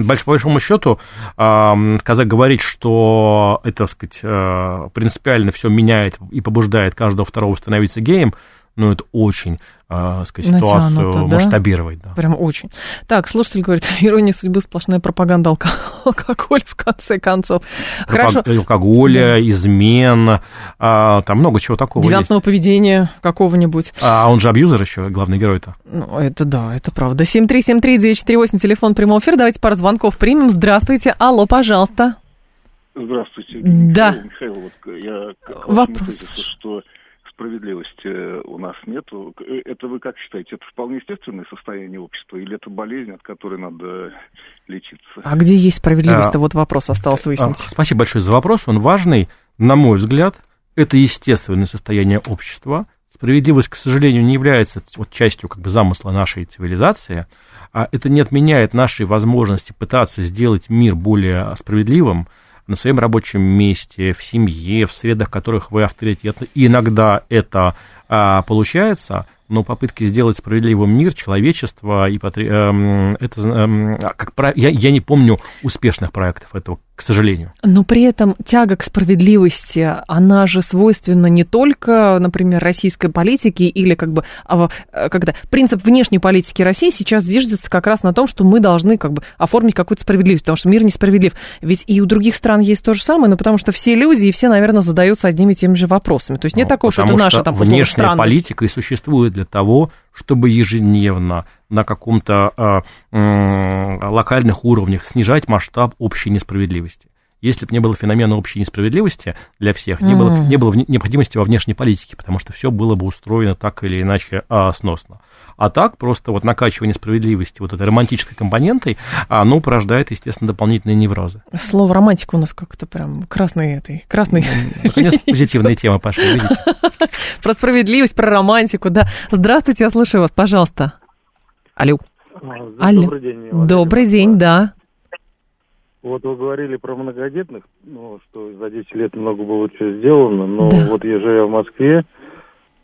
по большому счету сказать, говорить, что это, так сказать, э, принципиально все меняет и побуждает каждого второго становиться геем, ну, это очень э, сказать, ситуацию да? масштабировать. Да. Прям очень. Так, слушатель говорит, <laughs> ирония судьбы сплошная пропаганда алкоголь в конце концов. Хорошо. Алкоголя, да. измен, а, там много чего такого Девятного есть. поведения какого-нибудь. А он же абьюзер еще, главный герой-то. Ну, это да, это правда. 7373948, телефон прямого эфира. Давайте пару звонков примем. Здравствуйте. Алло, пожалуйста. Здравствуйте. Да. Михаил, вот я Вопрос. что справедливости у нас нет. Это вы как считаете? Это вполне естественное состояние общества или это болезнь, от которой надо лечиться? А где есть справедливость-то? А, вот вопрос остался выяснить. А, спасибо большое за вопрос. Он важный. На мой взгляд, это естественное состояние общества. Справедливость, к сожалению, не является вот частью как бы, замысла нашей цивилизации. А это не отменяет нашей возможности пытаться сделать мир более справедливым, на своем рабочем месте, в семье, в средах, в которых вы авторитетны. И иногда это а, получается, но попытки сделать справедливым мир, человечество, и потр... Эм, это, эм, как, я, я не помню успешных проектов этого, к сожалению. Но при этом тяга к справедливости, она же свойственна не только, например, российской политике или как бы, а, э, когда принцип внешней политики России сейчас зиждется как раз на том, что мы должны как бы оформить какую-то справедливость, потому что мир несправедлив. Ведь и у других стран есть то же самое, но потому что все люди и все, наверное, задаются одними и теми же вопросами. То есть нет ну, такого, что это наша там внешняя политика и существует для того, чтобы ежедневно на каком-то э, локальных уровнях снижать масштаб общей несправедливости. Если бы не было феномена общей несправедливости для всех, не, было, не было необходимости во внешней политике, потому что все было бы устроено так или иначе а, сносно. А так просто вот накачивание справедливости вот этой романтической компонентой, оно порождает, естественно, дополнительные неврозы. Слово романтика у нас как-то прям красный этой, красный. Наконец, позитивная тема пошла, видите? <laughs> Про справедливость, про романтику, да. Здравствуйте, я слушаю вас, пожалуйста. Алло. Алло. Добрый день. Добрый день, да. Вот вы говорили про многодетных, ну, что за 10 лет много было чего сделано, но да. вот я живя в Москве,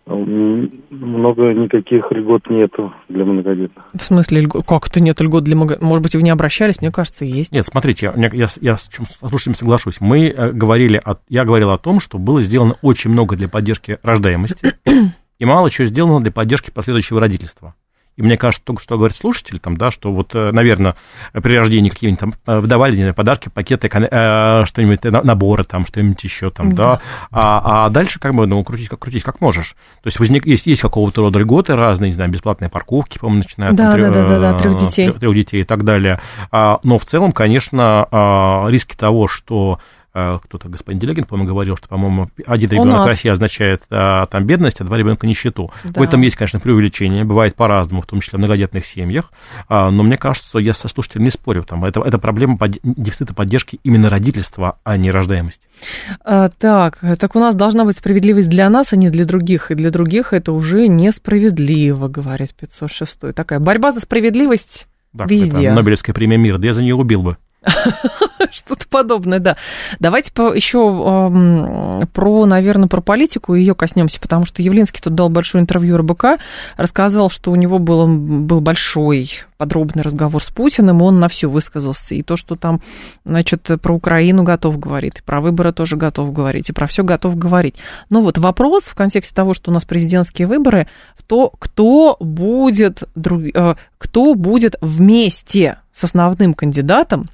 Много никаких льгот нету для многодетных. В смысле, льгот? как это нет льгот для многодетных? Может быть, вы не обращались? Мне кажется, есть. Нет, смотрите, я, я, я с чем слушателям соглашусь. Мы э, говорили, о, я говорил о том, что было сделано очень много для поддержки рождаемости <coughs> и мало чего сделано для поддержки последующего родительства. И мне кажется, только что говорит слушатель, там, да, что вот, э, наверное, при рождении какие-нибудь там э, выдавали знаю, подарки, пакеты, э, что-нибудь, наборы, там, что-нибудь еще, там, да. да. А, а дальше как бы, ну, крутить как, крутить как можешь. То есть возник, есть, есть какого-то рода льготы разные, не знаю, бесплатные парковки, по-моему, начиная да, от да, да, да, да, трех детей. Трех детей и так далее. А, но в целом, конечно, а, риски того, что кто-то, господин Делегин, по-моему, говорил, что, по-моему, один ребенок России означает а, там бедность, а два ребенка нищету. Да. В этом есть, конечно, преувеличение, бывает по-разному, в том числе в многодетных семьях, а, но мне кажется, я со слушателем не спорю, там, это, это проблема под, дефицита поддержки именно родительства, а не рождаемости. А, так, так у нас должна быть справедливость для нас, а не для других, и для других это уже несправедливо, говорит 506. Такая борьба за справедливость да, везде. Это Нобелевская премия мира, да я за нее убил бы. <laughs> <laughs> Что-то подобное, да. Давайте еще про, наверное, про политику ее коснемся, потому что Явлинский тут дал большое интервью РБК, рассказал, что у него было, был большой подробный разговор с Путиным, он на все высказался. И то, что там, значит, про Украину готов говорить, и про выборы тоже готов говорить, и про все готов говорить. Но вот вопрос в контексте того, что у нас президентские выборы, в то, кто будет, э, кто будет вместе с основным кандидатом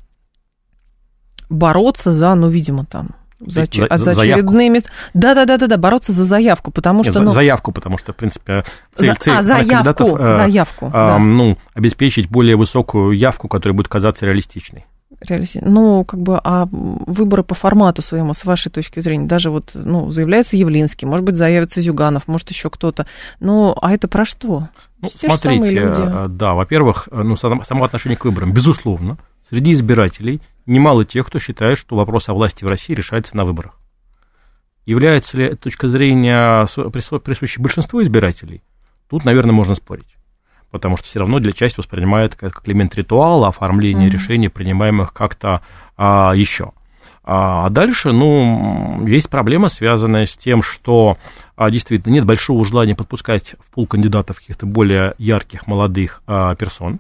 бороться за, ну, видимо, там, за, за, за, за очередные места. Да, да, да, да, да, бороться за заявку, потому что. Нет, ну... Заявку, потому что, в принципе, цель, за, цель а, заявку, э, заявку, э, да. ну, обеспечить более высокую явку, которая будет казаться реалистичной. Реалисти... Ну, как бы, а выборы по формату своему, с вашей точки зрения, даже вот, ну, заявляется Явлинский, может быть, заявится Зюганов, может, еще кто-то. Ну, а это про что? Ну, смотрите, э, да, во-первых, э, ну, само отношение к выборам, безусловно, среди избирателей немало тех, кто считает, что вопрос о власти в России решается на выборах. Является ли эта точка зрения присущей большинству избирателей? Тут, наверное, можно спорить. Потому что все равно для части воспринимает как элемент ритуала, оформления mm-hmm. решений, принимаемых как-то а, еще. А дальше, ну, есть проблема, связанная с тем, что а, действительно нет большого желания подпускать в пул кандидатов каких-то более ярких, молодых а, персон.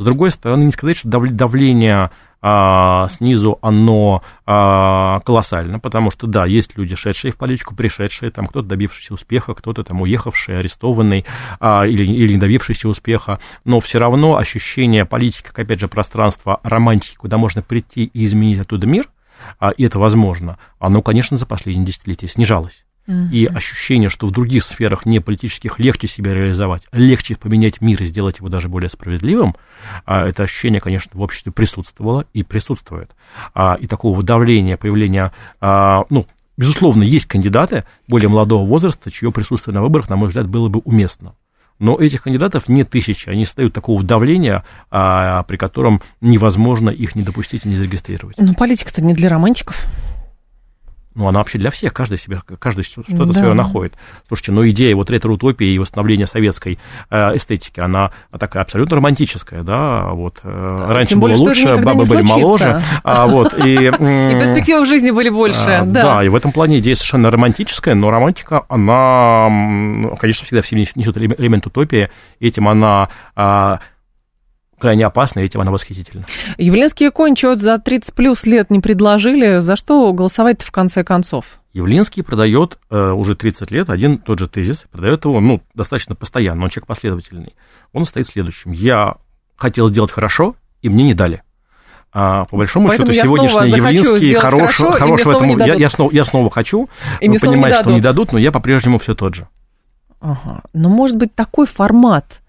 С другой стороны, не сказать, что давление а, снизу оно а, колоссально, потому что, да, есть люди, шедшие в политику, пришедшие, там кто-то добившийся успеха, кто-то там уехавший, арестованный а, или, или не добившийся успеха, но все равно ощущение политики, как, опять же, пространство романтики, куда можно прийти и изменить оттуда мир, а, и это возможно, оно, конечно, за последние десятилетия снижалось. И ощущение, что в других сферах не политических легче себя реализовать, легче поменять мир и сделать его даже более справедливым, а, это ощущение, конечно, в обществе присутствовало и присутствует. А, и такого давления, появления, а, ну, безусловно, есть кандидаты более молодого возраста, чье присутствие на выборах, на мой взгляд, было бы уместно. Но этих кандидатов не тысячи, они создают такого давления, а, при котором невозможно их не допустить и не зарегистрировать. Но политика-то не для романтиков ну, она вообще для всех, каждый себе, каждый что-то да. свое находит. Слушайте, ну, идея вот ретро-утопии и восстановления советской э, эстетики, она такая абсолютно романтическая, да, вот, э, раньше Тем более, было лучше, бабы были моложе, а, вот, и... <laughs> И перспективы в жизни были больше, а, да. Да, и в этом плане идея совершенно романтическая, но романтика, она, конечно, всегда в себе несет элемент утопии, этим она а, крайне опасно, и этим она восхитительна. Явлинский и Конь что за 30 плюс лет не предложили, за что голосовать в конце концов? Явлинский продает э, уже 30 лет один тот же тезис, продает его ну, достаточно постоянно, он человек последовательный. Он стоит в следующем. Я хотел сделать хорошо, и мне не дали. А, по большому Поэтому счету, сегодняшний Явлинский хорош, хорошо, хорош в этом. Я, я, снова, я снова хочу, и вы понимаете, что не дадут, но я по-прежнему все тот же. Ага. Но может быть такой формат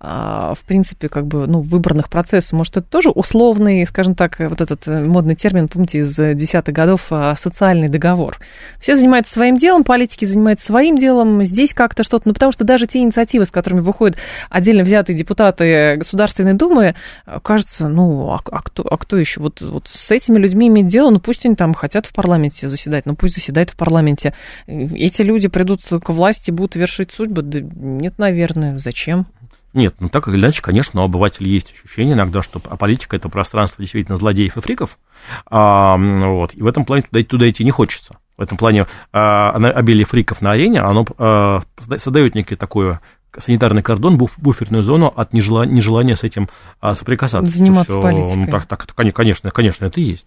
в принципе, как бы, ну, выборных процессов. Может, это тоже условный, скажем так, вот этот э, модный термин, помните, из десятых годов, а, социальный договор. Все занимаются своим делом, политики занимаются своим делом, здесь как-то что-то, ну, потому что даже те инициативы, с которыми выходят отдельно взятые депутаты Государственной Думы, кажется, ну, а, а, кто, а кто еще? Вот, вот с этими людьми иметь дело, ну, пусть они там хотят в парламенте заседать, ну, пусть заседают в парламенте. Эти люди придут к власти, будут вершить судьбы? Да нет, наверное, зачем? Нет, ну так или иначе, конечно, у обывателя есть ощущение иногда, что а политика это пространство действительно злодеев и фриков. А, вот, и в этом плане туда, туда идти не хочется. В этом плане а, обилие фриков на арене, оно а, создает некий такой санитарный кордон, буф, буферную зону от нежелания, нежелания с этим а, соприкасаться. Заниматься Все, политикой. Ну, так, так, конечно, конечно, это и есть.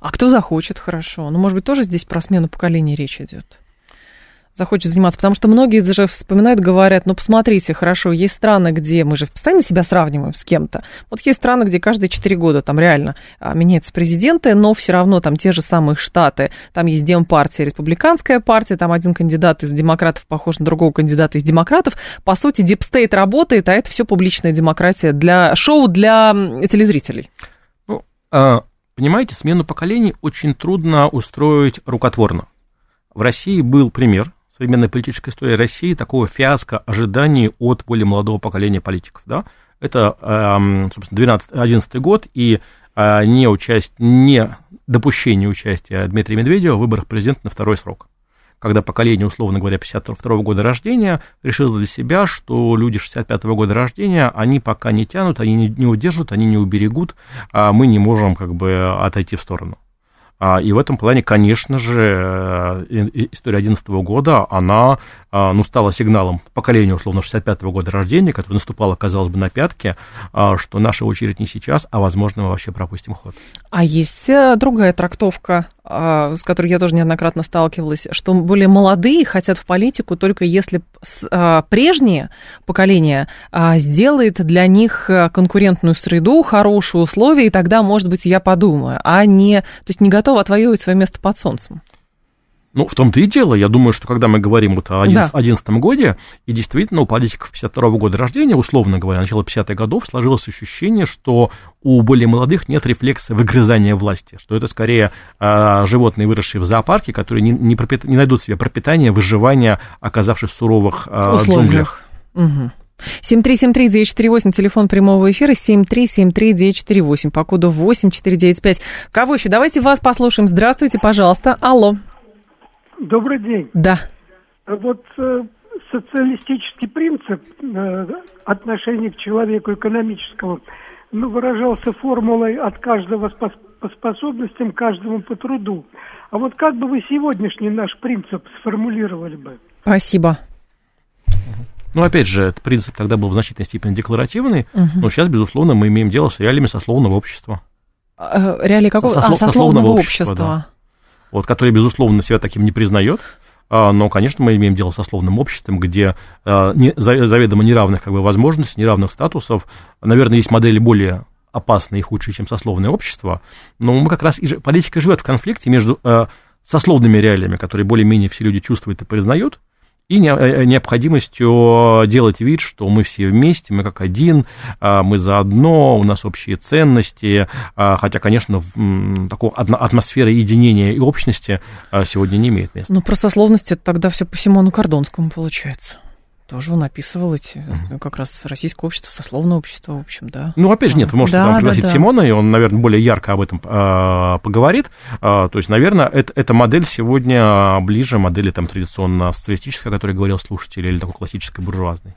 А кто захочет, хорошо. Ну, может быть, тоже здесь про смену поколений речь идет? Захочет заниматься. Потому что многие даже вспоминают, говорят, ну, посмотрите, хорошо, есть страны, где мы же постоянно себя сравниваем с кем-то. Вот есть страны, где каждые 4 года там реально а, меняются президенты, но все равно там те же самые штаты, там есть Демпартия, Республиканская партия, там один кандидат из демократов похож на другого кандидата из демократов. По сути, deep state работает, а это все публичная демократия для шоу для телезрителей. Ну, а, понимаете, смену поколений очень трудно устроить рукотворно. В России был пример, современной политической истории России такого фиаско ожиданий от более молодого поколения политиков. Да? Это, эм, собственно, 12, 11 год, и э, не, участь, не допущение участия Дмитрия Медведева в выборах президента на второй срок. Когда поколение, условно говоря, 52 года рождения решило для себя, что люди 65 -го года рождения, они пока не тянут, они не, не удержат, они не уберегут, а мы не можем как бы отойти в сторону. А, и в этом плане, конечно же, э, история 2011 года, она а, ну, стала сигналом поколению, условно, 65-го года рождения, которое наступало, казалось бы, на пятки, а, что наша очередь не сейчас, а, возможно, мы вообще пропустим ход. А есть э, другая трактовка, с которой я тоже неоднократно сталкивалась, что более молодые хотят в политику только если прежнее поколение сделает для них э, конкурентную среду, хорошие условия, и тогда, может быть, я подумаю, а не, то есть не готова отвоевывать свое место под солнцем. Ну, в том-то и дело. Я думаю, что когда мы говорим вот о 2011 да. годе, и действительно у политиков 52 -го года рождения, условно говоря, начало 50-х годов, сложилось ощущение, что у более молодых нет рефлекса выгрызания власти, что это скорее э, животные, выросшие в зоопарке, которые не, не, пропит... не найдут себе пропитания, выживания, оказавшись в суровых э, джунглях. Угу. 7373948, телефон прямого эфира, 7373948, по коду 8495. Кого еще? Давайте вас послушаем. Здравствуйте, пожалуйста. Алло. Добрый день. Да. Вот э, социалистический принцип э, отношения к человеку экономического ну, выражался формулой от каждого по, по способностям, каждому по труду. А вот как бы вы сегодняшний наш принцип сформулировали бы? Спасибо. Ну, опять же, этот принцип тогда был в значительной степени декларативный, угу. но сейчас, безусловно, мы имеем дело с реалиями сословного общества. Э, реалии какого? Сослов, а, сословного, общества. общества. Да вот, который, безусловно, себя таким не признает, а, но, конечно, мы имеем дело со словным обществом, где а, заведомо неравных как бы, возможностей, неравных статусов. Наверное, есть модели более опасные и худшие, чем сословное общество, но мы как раз, и политика живет в конфликте между а, сословными реалиями, которые более-менее все люди чувствуют и признают, и э, необходимостью делать вид, что мы все вместе, мы как один, а, мы заодно, у нас общие ценности, а, хотя, конечно, такой атмосферы единения и общности а, сегодня не имеет места. Ну, про сословность это тогда все по Симону Кордонскому получается. Тоже он описывал эти, mm как раз российское общество, сословное общество, в общем, да. Ну, опять же, нет, вы можете да, там пригласить да, да. Симона, и он, наверное, более ярко об этом э, поговорит. Э, то есть, наверное, это, эта модель сегодня ближе модели там традиционно социалистической, о которой говорил слушатель, или такой классической буржуазной.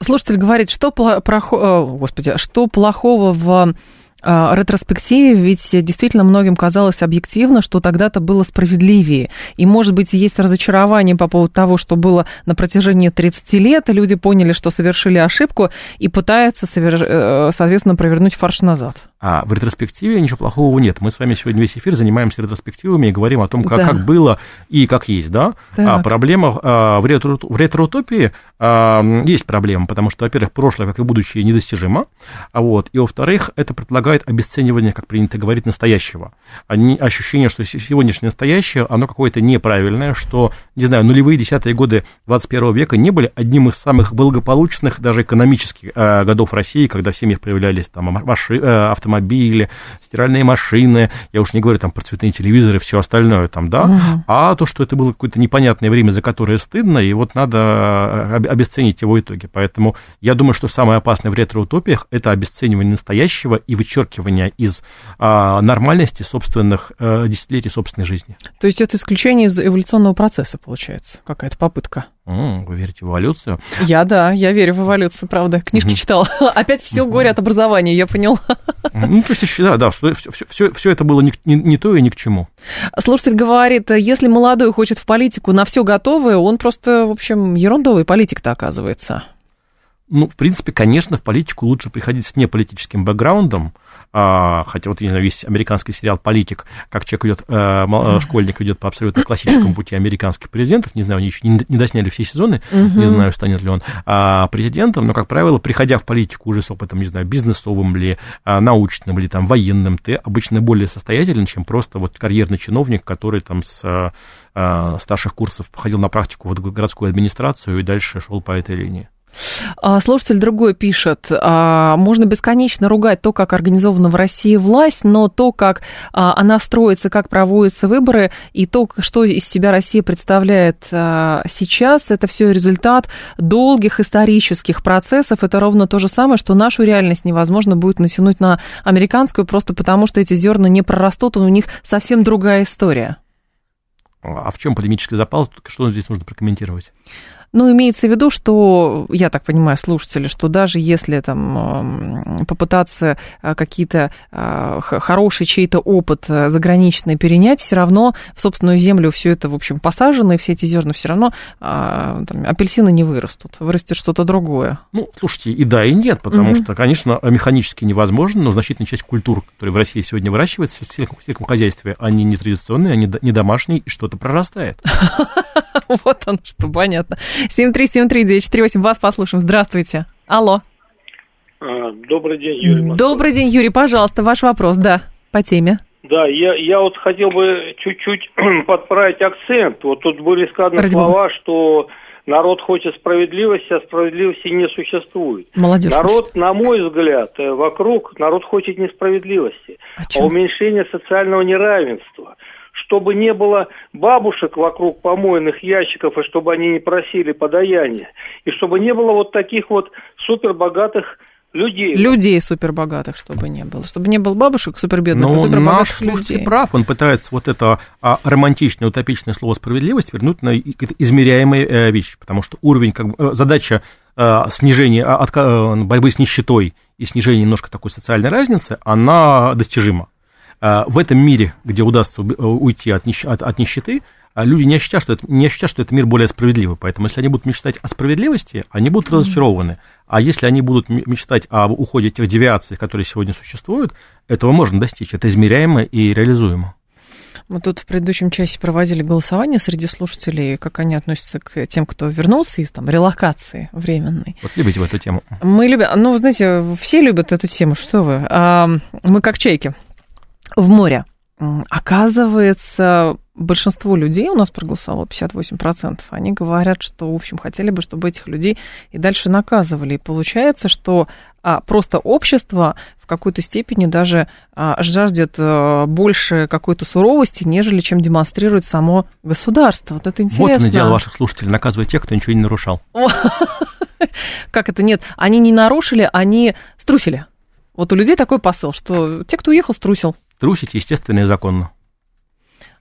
Слушатель говорит, что, про, господи, что плохого в ретроспективе, ведь действительно многим казалось объективно, что тогда-то было справедливее. И, может быть, есть разочарование по поводу того, что было на протяжении 30 лет, и люди поняли, что совершили ошибку, и пытаются, э, соответственно, провернуть фарш назад. А в ретроспективе ничего плохого нет. Мы с вами сегодня весь эфир занимаемся ретроспективами и говорим о том, как, да. как было и как есть, да? А проблема а, в, ретро, в ретроутопии а, есть проблема, потому что, во-первых, прошлое, как и будущее, недостижимо, а вот, и, во-вторых, это предполагает обесценивание, как принято говорить, настоящего. Они, ощущение, что сегодняшнее настоящее, оно какое-то неправильное, что, не знаю, нулевые десятые годы 21 века не были одним из самых благополучных даже экономических а, годов России, когда в семьях появлялись там машины, э, автомобили, автомобили, стиральные машины, я уж не говорю там про цветные телевизоры и все остальное там, да, угу. а то, что это было какое-то непонятное время, за которое стыдно, и вот надо э, обесценить его итоги. Поэтому я думаю, что самое опасное в ретро-утопиях – это обесценивание настоящего и вычеркивание из а, нормальности собственных а, десятилетий собственной жизни. То есть это исключение из эволюционного процесса, получается, какая-то попытка? Вы верите в эволюцию? Я, да, я верю в эволюцию, правда. Книжки читала. <laughs> Опять все горе от образования, я поняла. Ну, то есть, да, да, что все, все, все это было не, не- не то и ни к чему. Слушатель говорит, если молодой хочет в политику на все готовое, он просто, в общем, ерундовый политик-то оказывается. Ну, в принципе, конечно, в политику лучше приходить с неполитическим бэкграундом, хотя вот, не знаю, есть американский сериал «Политик», как человек идет, э, э, школьник идет по абсолютно классическому пути американских президентов, не знаю, они еще не, досняли все сезоны, не знаю, станет ли он а, президентом, но, как правило, приходя в политику уже с опытом, не знаю, бизнесовым ли, а, научным или там военным, ты обычно более состоятелен, чем просто вот карьерный чиновник, который там с а, а, старших курсов ходил на практику в городскую администрацию и дальше шел по этой линии. А, Слушатель другой пишет, а, можно бесконечно ругать то, как организована в России власть, но то, как а, она строится, как проводятся выборы, и то, что из себя Россия представляет сейчас, это все результат долгих исторических процессов. Это ровно то же самое, что нашу реальность невозможно будет натянуть на американскую, просто потому что эти зерна не прорастут, у них совсем другая история. А в чем полемический запал? Что здесь нужно прокомментировать? Ну, имеется в виду, что, я так понимаю, слушатели, что даже если там попытаться а, какие-то а, хороший чей-то опыт а, заграничный перенять, все равно в собственную землю все это, в общем, посажено, и все эти зерна все равно там, апельсины не вырастут, вырастет что-то другое. Ну, слушайте, и да, и нет, потому что, конечно, механически невозможно, но значительная часть культур, которые в России сегодня выращиваются в сельском, хозяйстве, они не традиционные, они не домашние, и что-то прорастает. <laughs> Вот оно что, понятно. 7373948, вас послушаем. Здравствуйте. Алло. А, Добрый день, Юрий. Москва. Добрый день, Юрий, пожалуйста, ваш вопрос, да, по теме. Да, я, я вот хотел бы чуть-чуть <clears throat> подправить акцент. Вот тут были сказаны Ради слова, что народ хочет справедливости, а справедливости не существует. Молодежь. Народ, на мой взгляд, э, вокруг, народ хочет не справедливости, О а чем? уменьшения социального неравенства. Чтобы не было бабушек вокруг помойных ящиков, и чтобы они не просили подаяния. И чтобы не было вот таких вот супербогатых людей. Людей супербогатых, чтобы не было. Чтобы не было бабушек супербедных, а Но супербогатых наш слушатель людей. прав, он пытается вот это а, романтичное, утопичное слово справедливость вернуть на какие-то измеряемые э, вещи, потому что уровень, как бы, э, задача э, снижения, а, отка- э, борьбы с нищетой и снижения немножко такой социальной разницы, она достижима. Э, В этом мире, где удастся э, уйти от, нищ- от- от нищеты, а люди не ощущают, что это, не ощущают, что это мир более справедливый. Поэтому, если они будут мечтать о справедливости, они будут разочарованы. А если они будут мечтать о уходе тех девиаций, которые сегодня существуют, этого можно достичь. Это измеряемо и реализуемо. Мы тут в предыдущем часе проводили голосование среди слушателей, как они относятся к тем, кто вернулся из там релокации временной. Вот любите в эту тему. Мы любим, ну, вы знаете, все любят эту тему, что вы. А, мы как чайки в море. Оказывается, большинство людей у нас проголосовало, 58%, они говорят, что, в общем, хотели бы, чтобы этих людей и дальше наказывали. И получается, что а, просто общество в какой-то степени даже а, жаждет а, больше какой-то суровости, нежели чем демонстрирует само государство. Вот это интересно. Вот на дело ваших слушателей наказывать тех, кто ничего не нарушал. <laughs> Как это? Нет, они не нарушили, они струсили. Вот у людей такой посыл, что те, кто уехал, струсил. Трусить естественно и законно.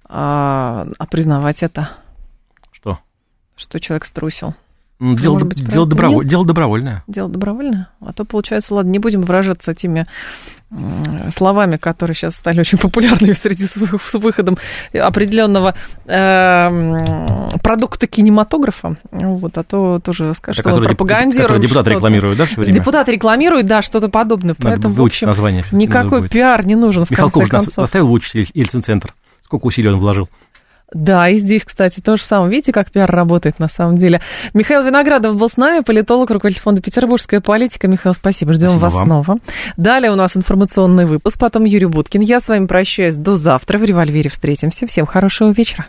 А, а признавать это, Что? что человек струсил. Ну, Дело, может быть дело, правда? доброво- Нет? дело добровольное. Дело добровольное. А то, получается, ладно, не будем выражаться теми словами, которые сейчас стали очень популярными среди с вы- с выходом определенного э, продукта кинематографа. Вот, а то тоже Это что пропагандируем. который депутаты что-то. рекламируют, да, все время? Депутаты рекламируют, да, что-то подобное. Надо Поэтому, в общем, название. никакой пиар не нужен, в Михалков конце концов. заставил выучить Ельцин-центр. Сколько усилий он вложил. Да, и здесь, кстати, то же самое. Видите, как пиар работает на самом деле. Михаил Виноградов был с нами, политолог, руководитель фонда «Петербургская политика». Михаил, спасибо, ждем Спасибо вас вам. снова. Далее у нас информационный выпуск, потом Юрий Буткин. Я с вами прощаюсь до завтра. В «Револьвере» встретимся. Всем хорошего вечера.